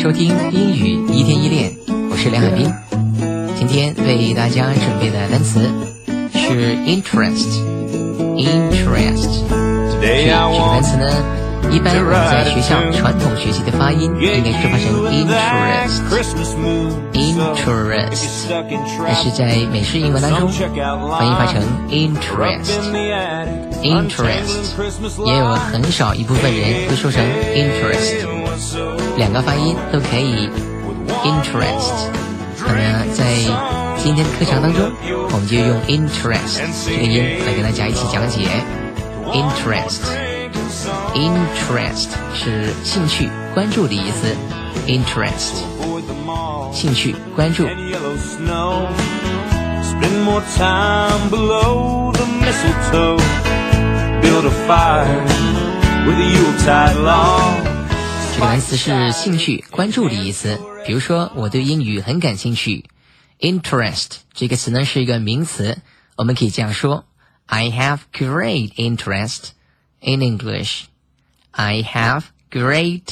收听英语一天一练，我是梁海滨。今天为大家准备的单词是 interest。interest 这个单词呢，一般我们在学校传统学习的发音应该是发成 interest，interest，但是在美式英文当中，发音发成 interest，interest，也有很少一部分人会说成 interest，两个发音都可以 interest。那么在今天的课程当中，我们就用 interest 这个音来跟大家一起讲解。interest，interest 是兴趣、关注的意思。interest，兴趣、关注。这个单词是兴趣、关注的意思。比如说，我对英语很感兴趣。Interest 这个词呢是一个名词，我们可以这样说：I have great interest in English. I have great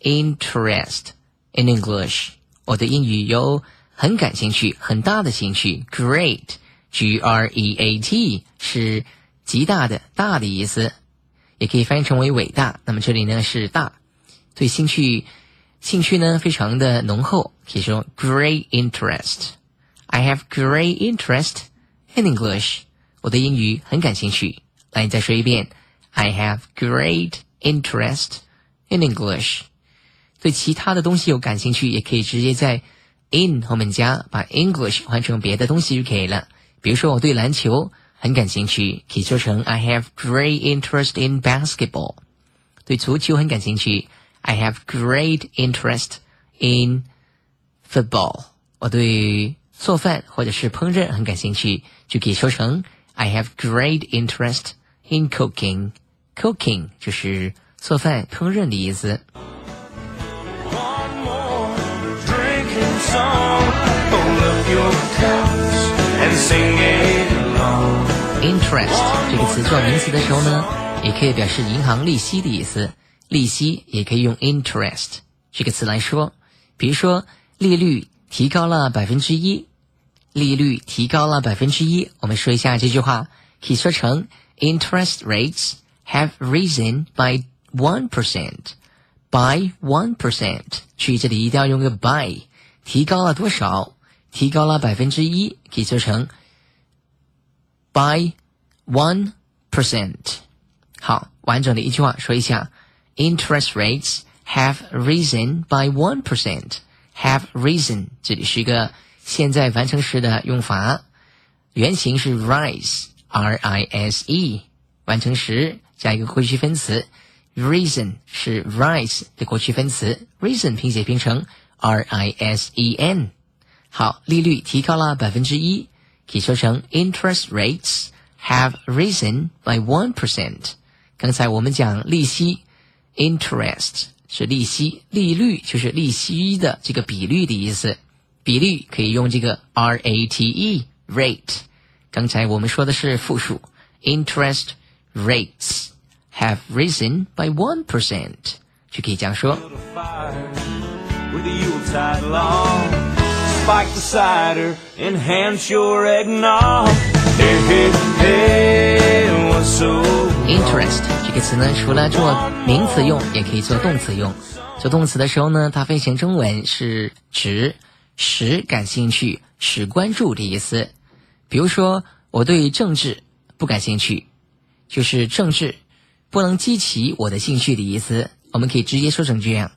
interest in English. 我对英语有很感兴趣，很大的兴趣。Great，G R E A T 是极大的、大的意思，也可以翻译成为伟大。那么这里呢是大，对兴趣兴趣呢非常的浓厚，可以说 great interest。I have great interest in English. 我对英语很感兴趣。来，再说一遍。I have great interest in English. 对其他的东西有感兴趣，也可以直接在 in 后面加，把 English 换成别的东西就可以了。比如说，我对篮球很感兴趣，可以说成 I have great interest in basketball. 对足球很感兴趣，I have great interest in football. 我对做饭或者是烹饪很感兴趣，就可以说成 I have great interest in cooking. Cooking 就是做饭、烹饪的意思。Interest 这个词做名词的时候呢，也可以表示银行利息的意思。利息也可以用 interest 这个词来说，比如说利率提高了百分之一。利率提高了百分之一。我们说一下这句话，可以说成 Interest rates have risen by one percent. By one percent，注意这里一定要用个 by，提高了多少？提高了百分之一，可以说成 by one percent。好，完整的一句话说一下 ：Interest rates have risen by one percent. Have risen，这里是一个。现在完成时的用法，原型是 rise，r i s e，完成时加一个过去分词，reason 是 rise 的过去分词，reason 拼写拼成 r i s e n。好，利率提高了百分之一，可以说成 interest rates have risen by one percent。刚才我们讲利息 ，interest 是利息，利率就是利息的这个比率的意思。比例可以用这个 rate rate。刚才我们说的是复数，interest rates have risen by one percent，就可以这样说。Spike the cider, enhance your eggnog. Hey, hey, hey, what's so Interest 这个词呢，除了做名词用，也可以做动词用。做动词的时候呢，它分形中文是指使感兴趣、使关注的意思。比如说，我对政治不感兴趣，就是政治不能激起我的兴趣的意思。我们可以直接说成这样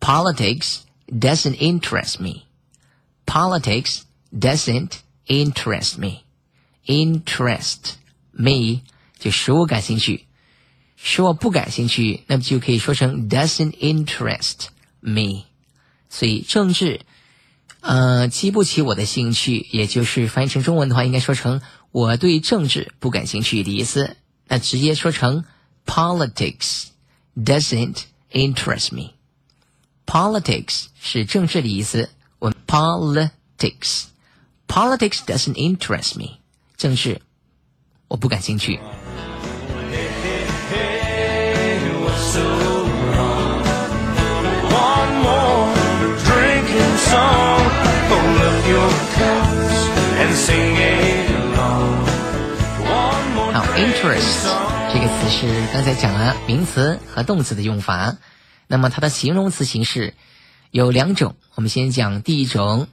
：Politics doesn't interest me. Politics doesn't interest me. Interest me 就使我感兴趣，使我不感兴趣，那么就可以说成 doesn't interest me。所以政治。呃，激不起我的兴趣，也就是翻译成中文的话，应该说成我对政治不感兴趣的意思。那直接说成 politics doesn't interest me。politics 是政治的意思，我 politics politics doesn't interest me。政治我不感兴趣。是刚才讲了名词和动词的用法，那么它的形容词形式有两种。我们先讲第一种，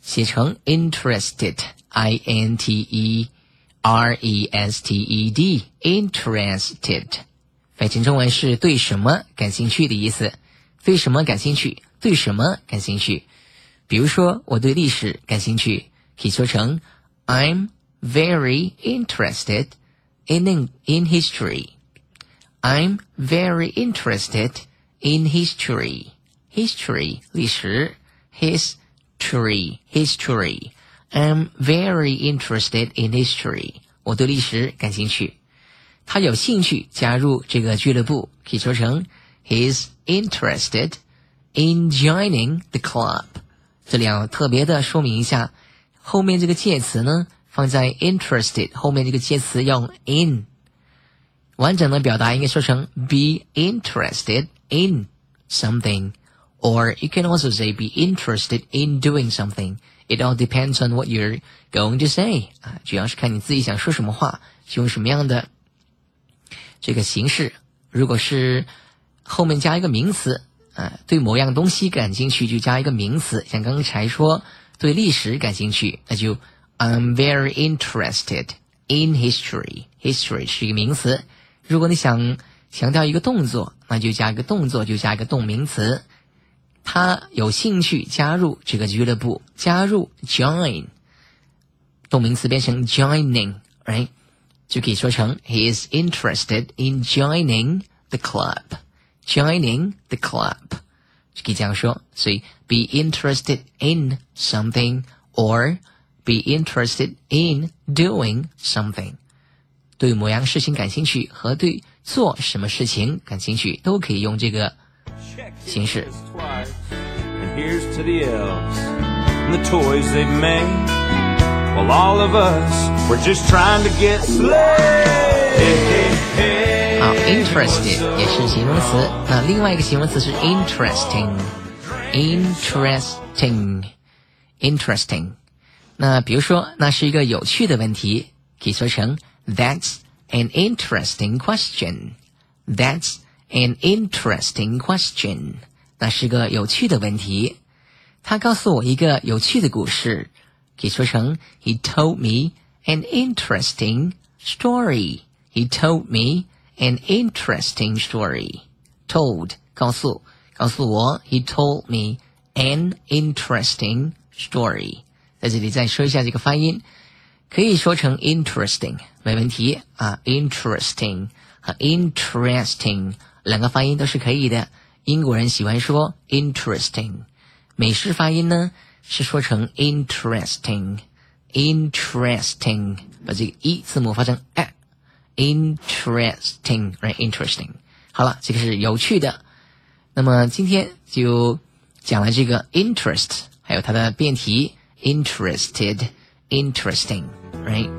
写成 interested，i n t e r e s t e d，interested，翻译成中文是对什么感兴趣的意思。对什么感兴趣？对什么感兴趣？比如说，我对历史感兴趣，可以说成 I'm very interested in in history. I'm very interested in history. History 历史，history history. I'm very interested in history. 我对历史感兴趣。他有兴趣加入这个俱乐部，可以说成 He's interested in joining the club. 这里要特别的说明一下，后面这个介词呢， 放在 interested 后面这个介词用 in，完整的表达应该说成 be interested in something，or you can also say be interested in doing something. It all depends on what you're going to say 啊，主要是看你自己想说什么话，就用什么样的这个形式。如果是后面加一个名词。啊，对某样东西感兴趣就加一个名词，像刚才说对历史感兴趣，那就 I'm very interested in history。history 是一个名词。如果你想强调一个动作，那就加一个动作，就加一个动名词。他有兴趣加入这个俱乐部，加入 join，动名词变成 joining，right？就可以说成 He is interested in joining the club。joining the club，就可以这样说。所以 be interested in something or be interested in doing something，对某样事情感兴趣和对做什么事情感兴趣都可以用这个形式。Here's to the elves and the toys they've made. While all of us, we're just trying to get slayed. 好，interested 也是形容词。那另外一个形容词是 interesting，interesting，interesting。 那比如说，那是一个有趣的问题，可以说成 That's an interesting question. That's an interesting question. 那是个有趣的问题。他告诉我一个有趣的故事，可以说成 He told me an interesting story. He told me an interesting story. Told 告诉告诉我，He told me an interesting story。 在这里再说一下这个发音，可以说成 interesting，没问题啊。interesting 和 interesting 两个发音都是可以的。英国人喜欢说 interesting，美式发音呢是说成 interesting，interesting，把这个 e 字母发成 a。Interesting，right？Interesting。好了，这个是有趣的。那么今天就讲了这个 interest，还有它的变体 interested，interesting，right？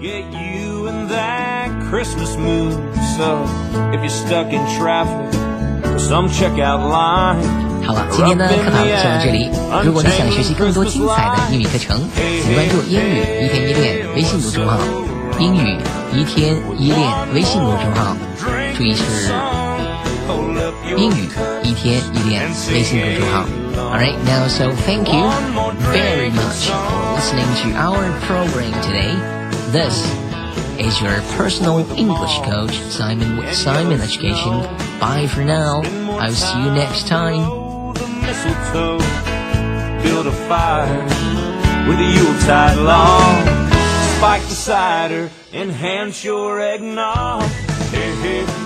好了，今天的课堂就到这里。如果你想学习更多精彩的英语课程，请关注英语一天一练微信公众号。英语一天一练微信公众号，注意是 英语一天一练微信公众号。Alright, now so thank you very much for listening to our program today. This is your personal English coach, Simon with Simon Education. Bye for now. I'll see you next time. Build a fire with a Yuletide log spike the cider, enhance your eggnog. Hey, hey, hey, what's so